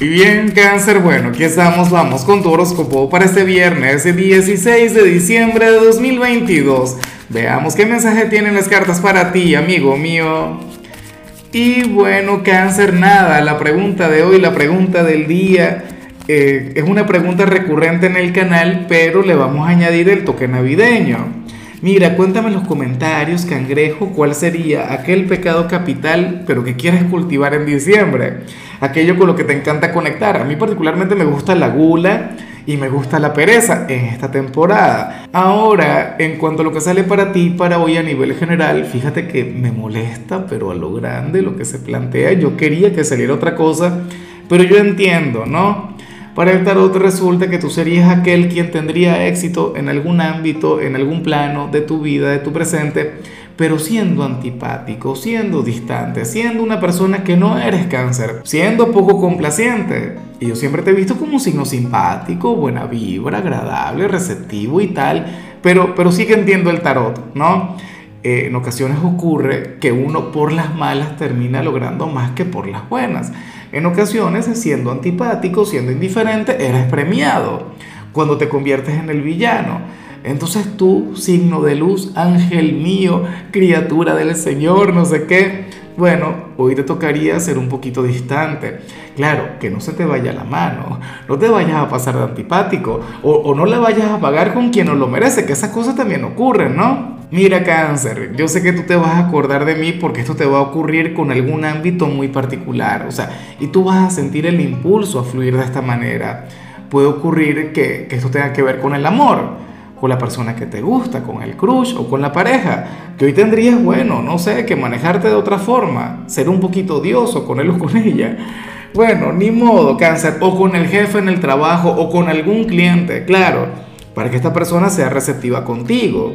Y bien, cáncer, bueno, aquí estamos, vamos con tu horóscopo para este viernes 16 de diciembre de 2022. Veamos qué mensaje tienen las cartas para ti, amigo mío. Y bueno, cáncer, nada, la pregunta de hoy, la pregunta del día, eh, es una pregunta recurrente en el canal, pero le vamos a añadir el toque navideño. Mira, cuéntame en los comentarios, cangrejo, cuál sería aquel pecado capital, pero que quieres cultivar en diciembre. Aquello con lo que te encanta conectar. A mí particularmente me gusta la gula y me gusta la pereza en esta temporada. Ahora, en cuanto a lo que sale para ti, para hoy a nivel general, fíjate que me molesta, pero a lo grande lo que se plantea. Yo quería que saliera otra cosa, pero yo entiendo, ¿no? Para el tarot resulta que tú serías aquel quien tendría éxito en algún ámbito, en algún plano de tu vida, de tu presente, pero siendo antipático, siendo distante, siendo una persona que no eres cáncer, siendo poco complaciente. Y yo siempre te he visto como un signo simpático, buena vibra, agradable, receptivo y tal, pero, pero sí que entiendo el tarot, ¿no? Eh, en ocasiones ocurre que uno por las malas termina logrando más que por las buenas. En ocasiones, siendo antipático, siendo indiferente, eres premiado cuando te conviertes en el villano. Entonces tú, signo de luz, ángel mío, criatura del Señor, no sé qué, bueno, hoy te tocaría ser un poquito distante. Claro, que no se te vaya la mano, no te vayas a pasar de antipático o, o no la vayas a pagar con quien no lo merece, que esas cosas también ocurren, ¿no? Mira cáncer, yo sé que tú te vas a acordar de mí porque esto te va a ocurrir con algún ámbito muy particular, o sea, y tú vas a sentir el impulso a fluir de esta manera. Puede ocurrir que, esto tenga que ver con el amor, con la persona que te gusta, con el crush o con la pareja, que hoy tendrías, bueno, no sé, que manejarte de otra forma, ser un poquito odioso con él o con ella. Bueno, ni modo, cáncer, o con el jefe en el trabajo o con algún cliente, claro, para que esta persona sea receptiva contigo.